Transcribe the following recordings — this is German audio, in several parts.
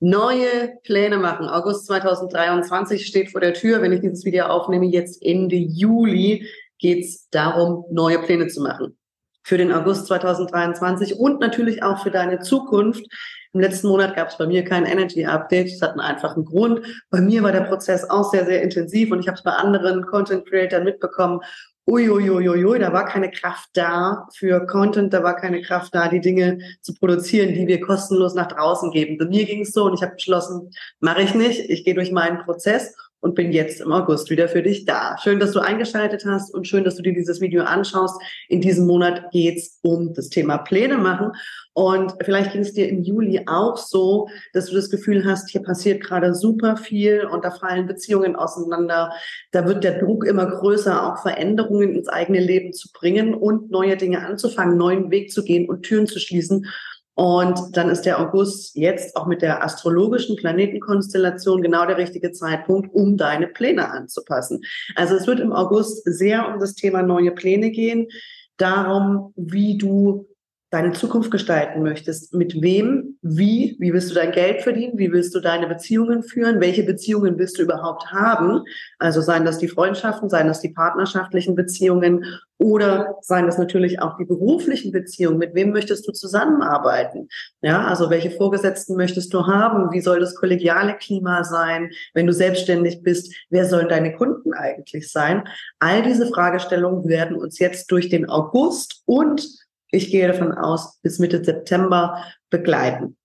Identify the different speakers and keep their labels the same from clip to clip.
Speaker 1: Neue Pläne machen. August 2023 steht vor der Tür. Wenn ich dieses Video aufnehme, jetzt Ende Juli, geht es darum, neue Pläne zu machen. Für den August 2023 und natürlich auch für deine Zukunft. Im letzten Monat gab es bei mir kein Energy Update. Das hat einen einfachen Grund. Bei mir war der Prozess auch sehr, sehr intensiv und ich habe es bei anderen Content Creators mitbekommen uiuiuiui, da war keine Kraft da für Content, da war keine Kraft da, die Dinge zu produzieren, die wir kostenlos nach draußen geben. Bei mir ging es so und ich habe beschlossen, mache ich nicht. Ich gehe durch meinen Prozess und bin jetzt im August wieder für dich da. Schön, dass du eingeschaltet hast und schön, dass du dir dieses Video anschaust. In diesem Monat geht's um das Thema Pläne machen. Und vielleicht ging es dir im Juli auch so, dass du das Gefühl hast, hier passiert gerade super viel und da fallen Beziehungen auseinander. Da wird der Druck immer größer, auch Veränderungen ins eigene Leben zu bringen und neue Dinge anzufangen, neuen Weg zu gehen und Türen zu schließen. Und dann ist der August jetzt auch mit der astrologischen Planetenkonstellation genau der richtige Zeitpunkt, um deine Pläne anzupassen. Also es wird im August sehr um das Thema neue Pläne gehen, darum, wie du deine Zukunft gestalten möchtest. Mit wem, wie, wie willst du dein Geld verdienen, wie willst du deine Beziehungen führen, welche Beziehungen willst du überhaupt haben? Also seien das die Freundschaften, seien das die partnerschaftlichen Beziehungen oder seien das natürlich auch die beruflichen Beziehungen. Mit wem möchtest du zusammenarbeiten? Ja, also welche Vorgesetzten möchtest du haben? Wie soll das kollegiale Klima sein? Wenn du selbstständig bist, wer sollen deine Kunden eigentlich sein? All diese Fragestellungen werden uns jetzt durch den August und ich gehe davon aus, bis Mitte September begleiten.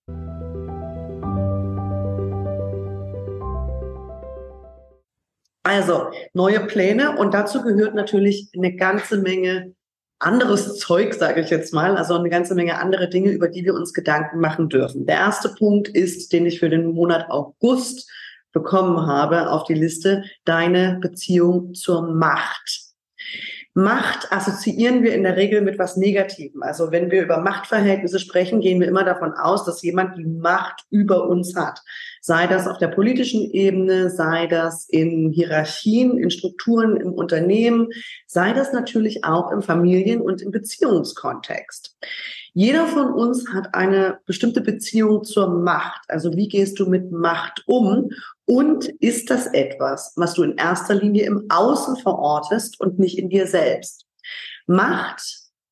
Speaker 1: Also neue Pläne und dazu gehört natürlich eine ganze Menge anderes Zeug, sage ich jetzt mal, also eine ganze Menge andere Dinge, über die wir uns Gedanken machen dürfen. Der erste Punkt ist, den ich für den Monat August bekommen habe auf die Liste, deine Beziehung zur Macht. Macht assoziieren wir in der Regel mit was Negativem. Also wenn wir über Machtverhältnisse sprechen, gehen wir immer davon aus, dass jemand die Macht über uns hat. Sei das auf der politischen Ebene, sei das in Hierarchien, in Strukturen im Unternehmen, sei das natürlich auch im Familien- und im Beziehungskontext. Jeder von uns hat eine bestimmte Beziehung zur Macht. Also wie gehst du mit Macht um? Und ist das etwas, was du in erster Linie im Außen verortest und nicht in dir selbst? Macht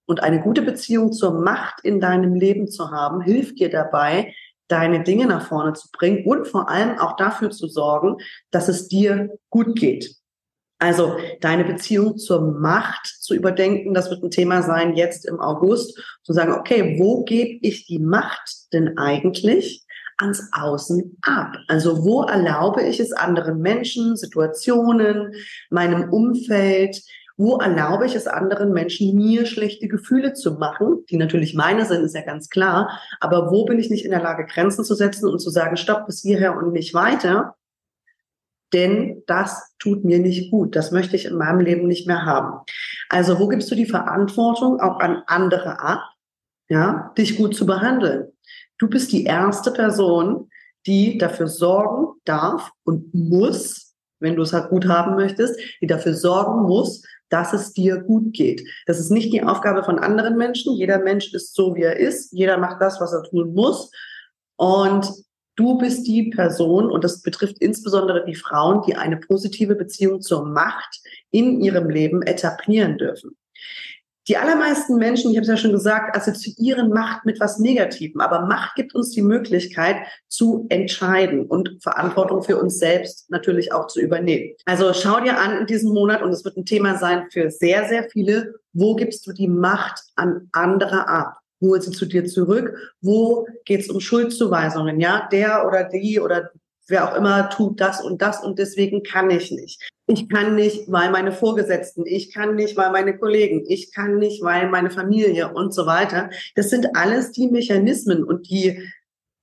Speaker 1: und eine gute Beziehung zur Macht in deinem Leben zu haben, hilft dir dabei, deine Dinge nach vorne zu bringen und vor allem auch dafür zu sorgen, dass es dir gut geht. Also deine Beziehung zur Macht zu überdenken, das wird ein Thema sein jetzt im August, zu sagen, okay, wo gebe ich die Macht denn eigentlich? Ans Außen ab. Also wo erlaube ich es anderen Menschen, Situationen, meinem Umfeld, wo erlaube ich es anderen Menschen, mir schlechte Gefühle zu machen, die natürlich meine sind, ist ja ganz klar, aber wo bin ich nicht in der Lage, Grenzen zu setzen und zu sagen, stopp bis hierher und nicht weiter, denn das tut mir nicht gut, das möchte ich in meinem Leben nicht mehr haben. Also wo gibst du die Verantwortung auch an andere ab, ja, dich gut zu behandeln? Du bist die erste Person, die dafür sorgen darf und muss, wenn du es halt gut haben möchtest, die dafür sorgen muss, dass es dir gut geht. Das ist nicht die Aufgabe von anderen Menschen. Jeder Mensch ist so, wie er ist. Jeder macht das, was er tun muss. Und du bist die Person, und das betrifft insbesondere die Frauen, die eine positive Beziehung zur Macht in ihrem Leben etablieren dürfen. Die allermeisten Menschen, ich habe es ja schon gesagt, assoziieren Macht mit was Negativem. Aber Macht gibt uns die Möglichkeit zu entscheiden und Verantwortung für uns selbst natürlich auch zu übernehmen. Also schau dir an in diesem Monat, und es wird ein Thema sein für sehr, sehr viele, wo gibst du die Macht an andere ab? Hol sie zu dir zurück. Wo geht es um Schuldzuweisungen? Ja, der oder die oder wer auch immer tut das und das und deswegen kann ich nicht. Ich kann nicht, weil meine Vorgesetzten, ich kann nicht, weil meine Kollegen, ich kann nicht, weil meine Familie und so weiter. Das sind alles die Mechanismen und die,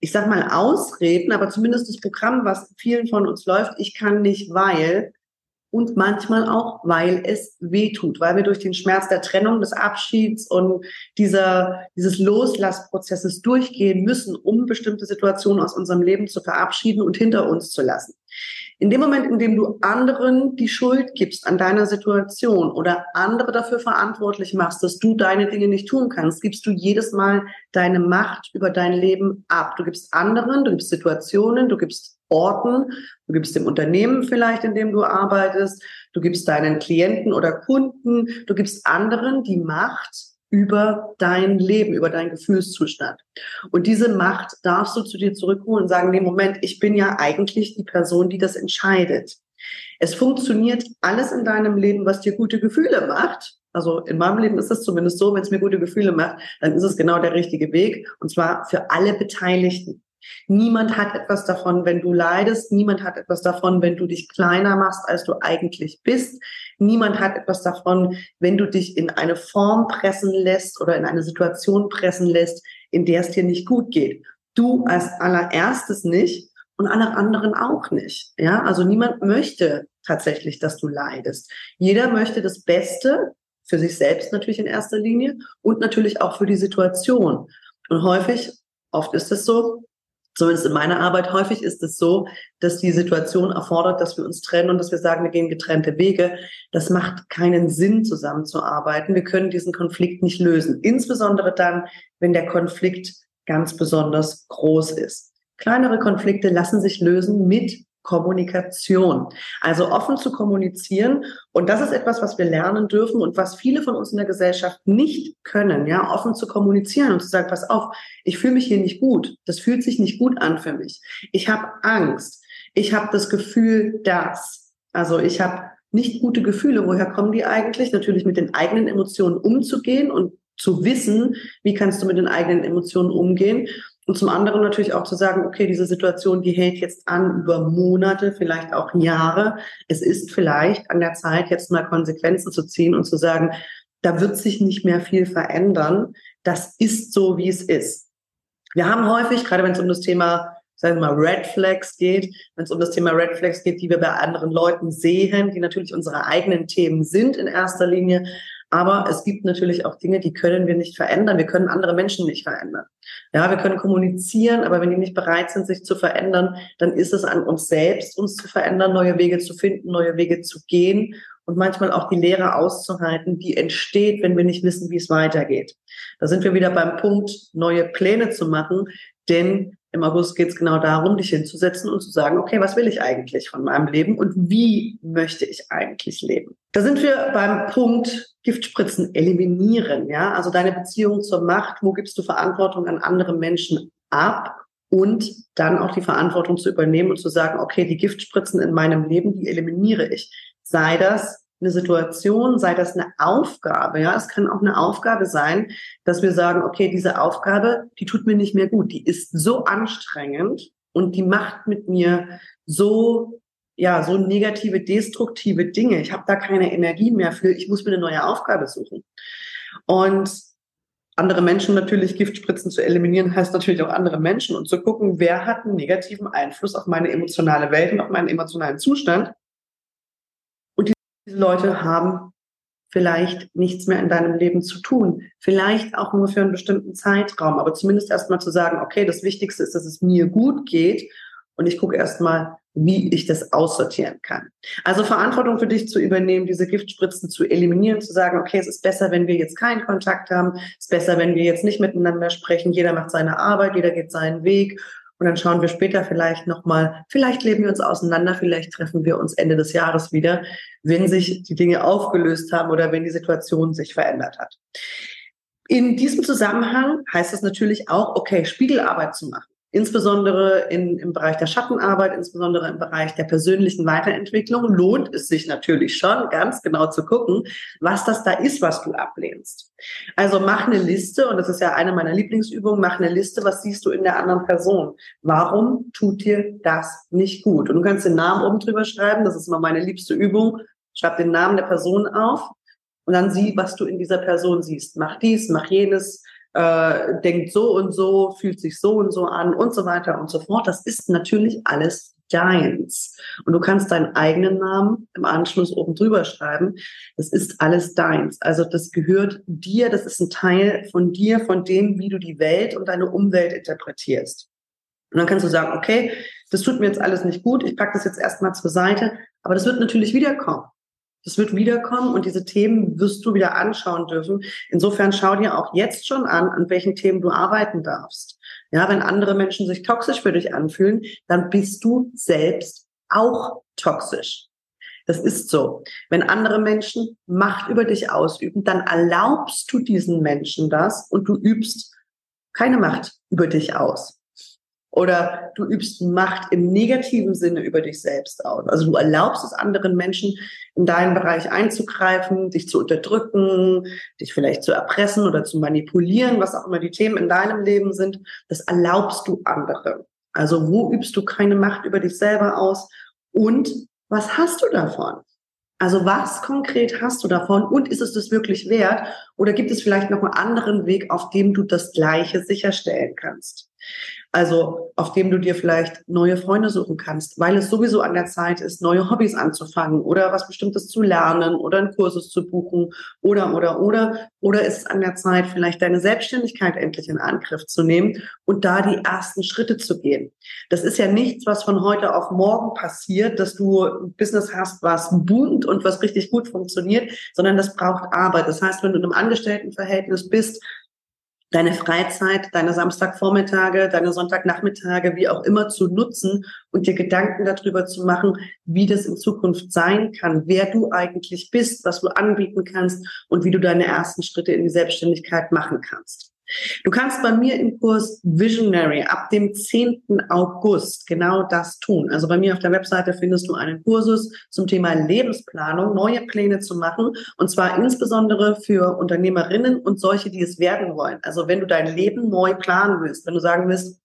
Speaker 1: ich sag mal, Ausreden, aber zumindest das Programm, was vielen von uns läuft, ich kann nicht, weil und manchmal auch, weil es weh tut, weil wir durch den Schmerz der Trennung, des Abschieds und dieser, dieses Loslassprozesses durchgehen müssen, um bestimmte Situationen aus unserem Leben zu verabschieden und hinter uns zu lassen. In dem Moment, in dem du anderen die Schuld gibst an deiner Situation oder andere dafür verantwortlich machst, dass du deine Dinge nicht tun kannst, gibst du jedes Mal deine Macht über dein Leben ab. Du gibst anderen, du gibst Situationen, du gibst Orten, du gibst dem Unternehmen vielleicht, in dem du arbeitest, du gibst deinen Klienten oder Kunden, du gibst anderen die Macht, über dein Leben, über deinen Gefühlszustand. Und diese Macht darfst du zu dir zurückholen und sagen, nee, Moment, ich bin ja eigentlich die Person, die das entscheidet. Es funktioniert alles in deinem Leben, was dir gute Gefühle macht. Also in meinem Leben ist es zumindest so, wenn es mir gute Gefühle macht, dann ist es genau der richtige Weg. Und zwar für alle Beteiligten. Niemand hat etwas davon, wenn du leidest. Niemand hat etwas davon, wenn du dich kleiner machst, als du eigentlich bist. Niemand hat etwas davon, wenn du dich in eine Form pressen lässt oder in eine Situation pressen lässt, in der es dir nicht gut geht. Du als allererstes nicht und alle anderen auch nicht. Ja, also niemand möchte tatsächlich, dass du leidest. Jeder möchte das Beste für sich selbst natürlich in erster Linie und natürlich auch für die Situation. Und häufig, oft ist es so, zumindest in meiner Arbeit, häufig ist es so, dass die Situation erfordert, dass wir uns trennen und dass wir sagen, wir gehen getrennte Wege. Das macht keinen Sinn, zusammenzuarbeiten. Wir können diesen Konflikt nicht lösen. Insbesondere dann, wenn der Konflikt ganz besonders groß ist. Kleinere Konflikte lassen sich lösen mit Kommunikation. Also offen zu kommunizieren. Und das ist etwas, was wir lernen dürfen und was viele von uns in der Gesellschaft nicht können, ja, offen zu kommunizieren und zu sagen, pass auf, ich fühle mich hier nicht gut. Das fühlt sich nicht gut an für mich. Ich habe Angst. Ich habe das Gefühl, dass. Also ich habe nicht gute Gefühle. Woher kommen die eigentlich? Natürlich mit den eigenen Emotionen umzugehen und zu wissen, wie kannst du mit den eigenen Emotionen umgehen und zum anderen natürlich auch zu sagen, okay, diese Situation, die hält jetzt an über Monate, vielleicht auch Jahre. Es ist vielleicht an der Zeit, jetzt mal Konsequenzen zu ziehen und zu sagen, da wird sich nicht mehr viel verändern. Das ist so, wie es ist. Wir haben häufig, gerade wenn es um das Thema, sagen wir mal, Red Flags geht, wenn es um das Thema Red Flags geht, die wir bei anderen Leuten sehen, die natürlich unsere eigenen Themen sind in erster Linie, aber es gibt natürlich auch Dinge, die können wir nicht verändern. Wir können andere Menschen nicht verändern. Ja, wir können kommunizieren, aber wenn die nicht bereit sind, sich zu verändern, dann ist es an uns selbst, uns zu verändern, neue Wege zu finden, neue Wege zu gehen und manchmal auch die Lehre auszuhalten, die entsteht, wenn wir nicht wissen, wie es weitergeht. Da sind wir wieder beim Punkt, neue Pläne zu machen, denn im August geht es genau darum, dich hinzusetzen und zu sagen, okay, was will ich eigentlich von meinem Leben und wie möchte ich eigentlich leben? Da sind wir beim Punkt Giftspritzen eliminieren, ja, also deine Beziehung zur Macht, wo gibst du Verantwortung an andere Menschen ab und dann auch die Verantwortung zu übernehmen und zu sagen, okay, die Giftspritzen in meinem Leben, die eliminiere ich. Sei das eine Situation, sei das eine Aufgabe, ja, es kann auch eine Aufgabe sein, dass wir sagen, okay, diese Aufgabe, die tut mir nicht mehr gut, die ist so anstrengend und die macht mit mir so ja, so negative, destruktive Dinge. Ich habe da keine Energie mehr für. Ich muss mir eine neue Aufgabe suchen. Und andere Menschen natürlich Giftspritzen zu eliminieren, heißt natürlich auch andere Menschen und zu gucken, wer hat einen negativen Einfluss auf meine emotionale Welt und auf meinen emotionalen Zustand diese Leute haben vielleicht nichts mehr in deinem Leben zu tun. Vielleicht auch nur für einen bestimmten Zeitraum, aber zumindest erstmal zu sagen, okay, das Wichtigste ist, dass es mir gut geht. Und ich gucke erstmal, wie ich das aussortieren kann. Also Verantwortung für dich zu übernehmen, diese Giftspritzen zu eliminieren, zu sagen, okay, es ist besser, wenn wir jetzt keinen Kontakt haben, es ist besser, wenn wir jetzt nicht miteinander sprechen, jeder macht seine Arbeit, jeder geht seinen Weg und dann schauen wir später vielleicht nochmal, vielleicht leben wir uns auseinander, vielleicht treffen wir uns Ende des Jahres wieder, wenn sich die Dinge aufgelöst haben oder wenn die Situation sich verändert hat. In diesem Zusammenhang heißt es natürlich auch, okay, Spiegelarbeit zu machen insbesondere in, im Bereich der Schattenarbeit, insbesondere im Bereich der persönlichen Weiterentwicklung, lohnt es sich natürlich schon, ganz genau zu gucken, was das da ist, was du ablehnst. Also mach eine Liste, und das ist ja eine meiner Lieblingsübungen, mach eine Liste, was siehst du in der anderen Person? Warum tut dir das nicht gut? Und du kannst den Namen oben drüber schreiben, das ist immer meine liebste Übung. Schreib den Namen der Person auf und dann sieh, was du in dieser Person siehst. Mach dies, mach jenes, äh, denkt so und so, fühlt sich so und so an und so weiter und so fort. Das ist natürlich alles deins. Und du kannst deinen eigenen Namen im Anschluss oben drüber schreiben. Das ist alles deins. Also das gehört dir, das ist ein Teil von dir, von dem, wie du die Welt und deine Umwelt interpretierst. Und dann kannst du sagen, okay, das tut mir jetzt alles nicht gut, ich packe das jetzt erstmal zur Seite, aber das wird natürlich wiederkommen. Das wird wiederkommen und diese Themen wirst du wieder anschauen dürfen. Insofern schau dir auch jetzt schon an, an welchen Themen du arbeiten darfst. Ja, wenn andere Menschen sich toxisch für dich anfühlen, dann bist du selbst auch toxisch. Das ist so. Wenn andere Menschen Macht über dich ausüben, dann erlaubst du diesen Menschen das und du übst keine Macht über dich aus. Oder du übst Macht im negativen Sinne über dich selbst aus. Also du erlaubst es anderen Menschen, in deinen Bereich einzugreifen, dich zu unterdrücken, dich vielleicht zu erpressen oder zu manipulieren, was auch immer die Themen in deinem Leben sind. Das erlaubst du anderen. Also wo übst du keine Macht über dich selber aus? Und was hast du davon? Also was konkret hast du davon und ist es das wirklich wert? Oder gibt es vielleicht noch einen anderen Weg, auf dem du das Gleiche sicherstellen kannst? Also auf dem du dir vielleicht neue Freunde suchen kannst, weil es sowieso an der Zeit ist, neue Hobbys anzufangen oder was Bestimmtes zu lernen oder einen Kursus zu buchen oder, oder, oder. Oder ist es an der Zeit, vielleicht deine Selbstständigkeit endlich in Angriff zu nehmen und da die ersten Schritte zu gehen. Das ist ja nichts, was von heute auf morgen passiert, dass du ein Business hast, was boomt und was richtig gut funktioniert, sondern das braucht Arbeit. Das heißt, wenn du in einem Angestelltenverhältnis bist, deine Freizeit, deine Samstagvormittage, deine Sonntagnachmittage, wie auch immer zu nutzen und dir Gedanken darüber zu machen, wie das in Zukunft sein kann, wer du eigentlich bist, was du anbieten kannst und wie du deine ersten Schritte in die Selbstständigkeit machen kannst. Du kannst bei mir im Kurs Visionary ab dem 10. August genau das tun. Also bei mir auf der Webseite findest du einen Kursus zum Thema Lebensplanung, neue Pläne zu machen. Und zwar insbesondere für Unternehmerinnen und solche, die es werden wollen. Also wenn du dein Leben neu planen willst, wenn du sagen willst,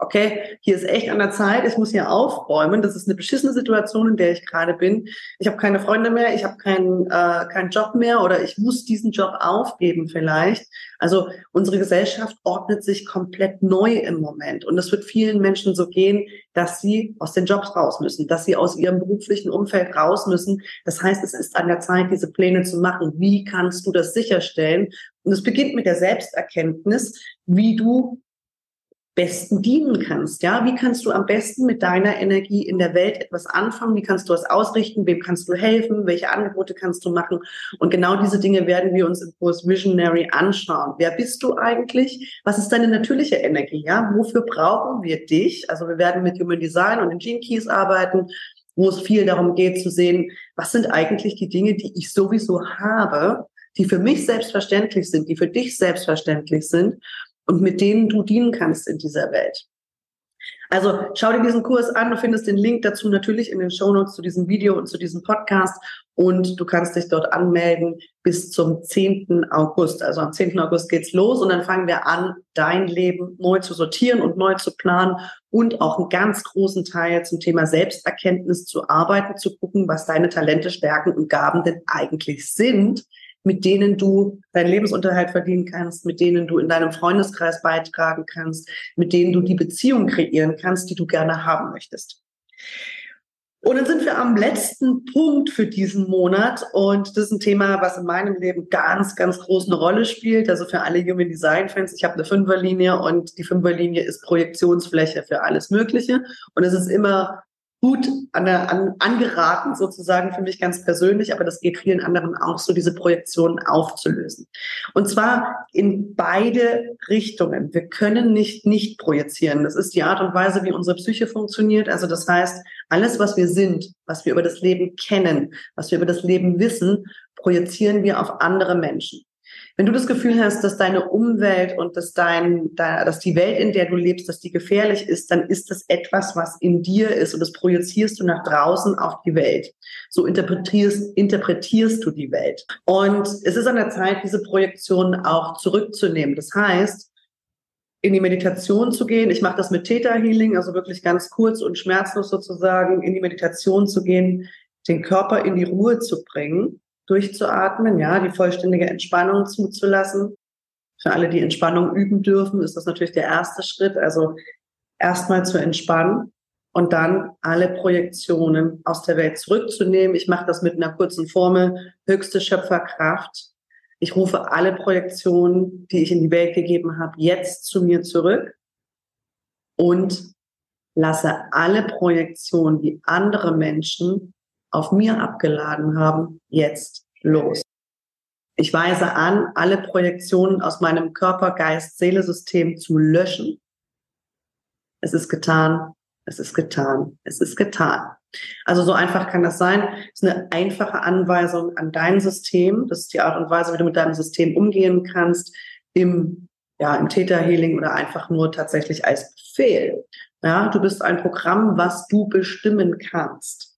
Speaker 1: okay, hier ist echt an der Zeit, ich muss hier aufräumen, das ist eine beschissene Situation, in der ich gerade bin. Ich habe keine Freunde mehr, ich habe keinen äh, keinen Job mehr oder ich muss diesen Job aufgeben vielleicht. Also unsere Gesellschaft ordnet sich komplett neu im Moment und es wird vielen Menschen so gehen, dass sie aus den Jobs raus müssen, dass sie aus ihrem beruflichen Umfeld raus müssen. Das heißt, es ist an der Zeit, diese Pläne zu machen. Wie kannst du das sicherstellen? Und es beginnt mit der Selbsterkenntnis, wie du besten dienen kannst. Ja, wie kannst du am besten mit deiner Energie in der Welt etwas anfangen? Wie kannst du es ausrichten? Wem kannst du helfen? Welche Angebote kannst du machen? Und genau diese Dinge werden wir uns im Kurs Visionary anschauen. Wer bist du eigentlich? Was ist deine natürliche Energie? Ja, wofür brauchen wir dich? Also wir werden mit Human Design und den Gene Keys arbeiten wo es viel darum geht zu sehen, was sind eigentlich die Dinge, die ich sowieso habe, die für mich selbstverständlich sind, die für dich selbstverständlich sind und mit denen du dienen kannst in dieser Welt. Also schau dir diesen Kurs an. Du findest den Link dazu natürlich in den Show Notes zu diesem Video und zu diesem Podcast. Und du kannst dich dort anmelden bis zum 10. August. Also am 10. August geht's los und dann fangen wir an, dein Leben neu zu sortieren und neu zu planen und auch einen ganz großen Teil zum Thema Selbsterkenntnis zu arbeiten, zu gucken, was deine Talente, Stärken und Gaben denn eigentlich sind mit denen du deinen Lebensunterhalt verdienen kannst, mit denen du in deinem Freundeskreis beitragen kannst, mit denen du die Beziehung kreieren kannst, die du gerne haben möchtest. Und dann sind wir am letzten Punkt für diesen Monat. Und das ist ein Thema, was in meinem Leben ganz, ganz groß eine Rolle spielt. Also für alle Human Design Fans. Ich habe eine Fünferlinie und die Fünferlinie ist Projektionsfläche für alles Mögliche. Und es ist immer gut an, an, angeraten, sozusagen für mich ganz persönlich, aber das geht vielen anderen auch so, diese Projektionen aufzulösen. Und zwar in beide Richtungen. Wir können nicht nicht projizieren. Das ist die Art und Weise, wie unsere Psyche funktioniert. Also das heißt, alles, was wir sind, was wir über das Leben kennen, was wir über das Leben wissen, projizieren wir auf andere Menschen. Wenn du das Gefühl hast, dass deine Umwelt und dass dein, dass die Welt, in der du lebst, dass die gefährlich ist, dann ist das etwas, was in dir ist und das projizierst du nach draußen auf die Welt. So interpretierst, interpretierst du die Welt. Und es ist an der Zeit, diese Projektion auch zurückzunehmen. Das heißt, in die Meditation zu gehen. Ich mache das mit Theta Healing, also wirklich ganz kurz und schmerzlos sozusagen in die Meditation zu gehen, den Körper in die Ruhe zu bringen durchzuatmen, ja, die vollständige Entspannung zuzulassen. Für alle, die Entspannung üben dürfen, ist das natürlich der erste Schritt. Also erstmal zu entspannen und dann alle Projektionen aus der Welt zurückzunehmen. Ich mache das mit einer kurzen Formel, höchste Schöpferkraft. Ich rufe alle Projektionen, die ich in die Welt gegeben habe, jetzt zu mir zurück und lasse alle Projektionen, die andere Menschen auf mir abgeladen haben, jetzt los. Ich weise an, alle Projektionen aus meinem Körper, Geist, Seele-System zu löschen. Es ist getan, es ist getan, es ist getan. Also so einfach kann das sein. Es ist eine einfache Anweisung an dein System. Das ist die Art und Weise, wie du mit deinem System umgehen kannst im, ja, im Täterhealing oder einfach nur tatsächlich als Befehl. Ja, du bist ein Programm, was du bestimmen kannst.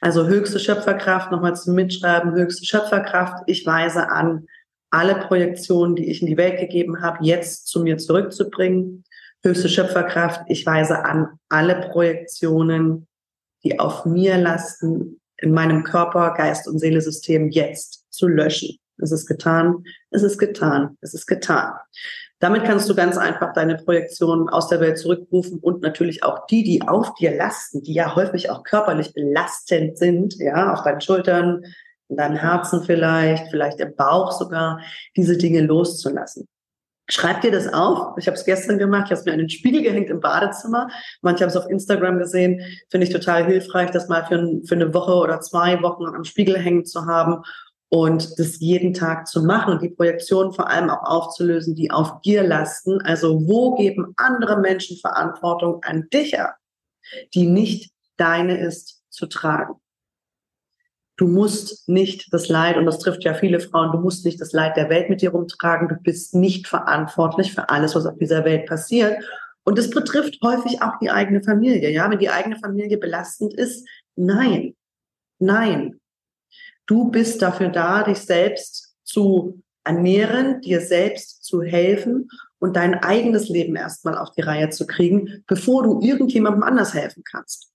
Speaker 1: Also höchste Schöpferkraft, nochmal zum Mitschreiben, höchste Schöpferkraft. Ich weise an, alle Projektionen, die ich in die Welt gegeben habe, jetzt zu mir zurückzubringen. Höchste Schöpferkraft, ich weise an, alle Projektionen, die auf mir lasten, in meinem Körper, Geist und Seelesystem jetzt zu löschen. Es ist getan, es ist getan, es ist getan. Damit kannst du ganz einfach deine Projektionen aus der Welt zurückrufen und natürlich auch die, die auf dir lasten, die ja häufig auch körperlich belastend sind, ja, auf deinen Schultern, in deinem Herzen vielleicht, vielleicht im Bauch sogar, diese Dinge loszulassen. Schreib dir das auf. Ich habe es gestern gemacht. Ich habe es mir an den Spiegel gehängt im Badezimmer. Manche haben es auf Instagram gesehen. Finde ich total hilfreich, das mal für, für eine Woche oder zwei Wochen am Spiegel hängen zu haben und das jeden Tag zu machen und die Projektion vor allem auch aufzulösen, die auf dir lasten. Also wo geben andere Menschen Verantwortung an dich ab, die nicht deine ist zu tragen? Du musst nicht das Leid, und das trifft ja viele Frauen, du musst nicht das Leid der Welt mit dir rumtragen. Du bist nicht verantwortlich für alles, was auf dieser Welt passiert. Und es betrifft häufig auch die eigene Familie. Ja, wenn die eigene Familie belastend ist, nein, nein. Du bist dafür da, dich selbst zu ernähren, dir selbst zu helfen und dein eigenes Leben erstmal auf die Reihe zu kriegen, bevor du irgendjemandem anders helfen kannst.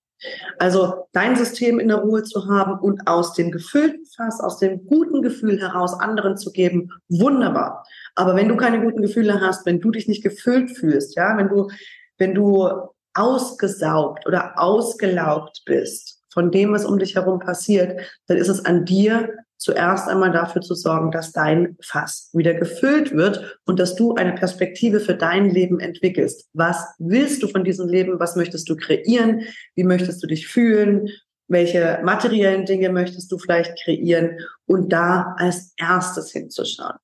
Speaker 1: Also dein System in der Ruhe zu haben und aus dem gefüllten Fass, aus dem guten Gefühl heraus anderen zu geben, wunderbar. Aber wenn du keine guten Gefühle hast, wenn du dich nicht gefüllt fühlst, ja, wenn du, wenn du ausgesaugt oder ausgelaugt bist von dem, was um dich herum passiert, dann ist es an dir, zuerst einmal dafür zu sorgen, dass dein Fass wieder gefüllt wird und dass du eine Perspektive für dein Leben entwickelst. Was willst du von diesem Leben? Was möchtest du kreieren? Wie möchtest du dich fühlen? Welche materiellen Dinge möchtest du vielleicht kreieren? Und da als erstes hinzuschauen.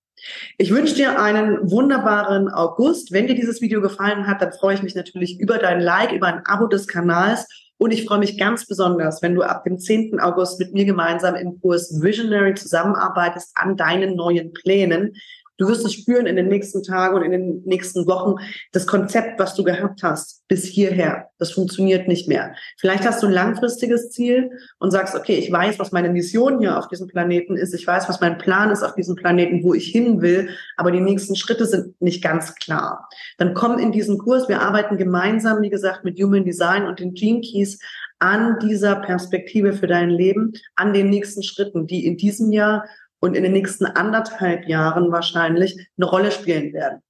Speaker 1: Ich wünsche dir einen wunderbaren August. Wenn dir dieses Video gefallen hat, dann freue ich mich natürlich über dein Like, über ein Abo des Kanals und ich freue mich ganz besonders, wenn du ab dem 10. August mit mir gemeinsam im Kurs Visionary zusammenarbeitest an deinen neuen Plänen. Du wirst es spüren in den nächsten Tagen und in den nächsten Wochen. Das Konzept, was du gehabt hast, bis hierher, das funktioniert nicht mehr. Vielleicht hast du ein langfristiges Ziel und sagst, okay, ich weiß, was meine Mission hier auf diesem Planeten ist. Ich weiß, was mein Plan ist auf diesem Planeten, wo ich hin will. Aber die nächsten Schritte sind nicht ganz klar. Dann komm in diesen Kurs. Wir arbeiten gemeinsam, wie gesagt, mit Human Design und den Gene Keys an dieser Perspektive für dein Leben, an den nächsten Schritten, die in diesem Jahr und in den nächsten anderthalb Jahren wahrscheinlich eine Rolle spielen werden.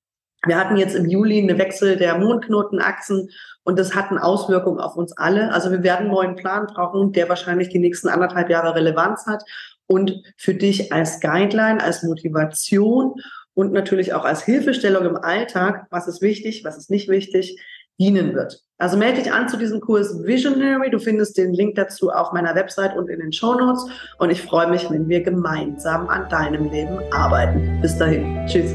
Speaker 1: Wir hatten jetzt im Juli eine Wechsel der Mondknotenachsen und das hat eine Auswirkung auf uns alle. Also wir werden einen neuen Plan brauchen, der wahrscheinlich die nächsten anderthalb Jahre Relevanz hat und für dich als Guideline, als Motivation und natürlich auch als Hilfestellung im Alltag, was ist wichtig, was ist nicht wichtig, dienen wird. Also melde dich an zu diesem Kurs Visionary. Du findest den Link dazu auf meiner Website und in den Show Notes. Und ich freue mich, wenn wir gemeinsam an deinem Leben arbeiten. Bis dahin. Tschüss.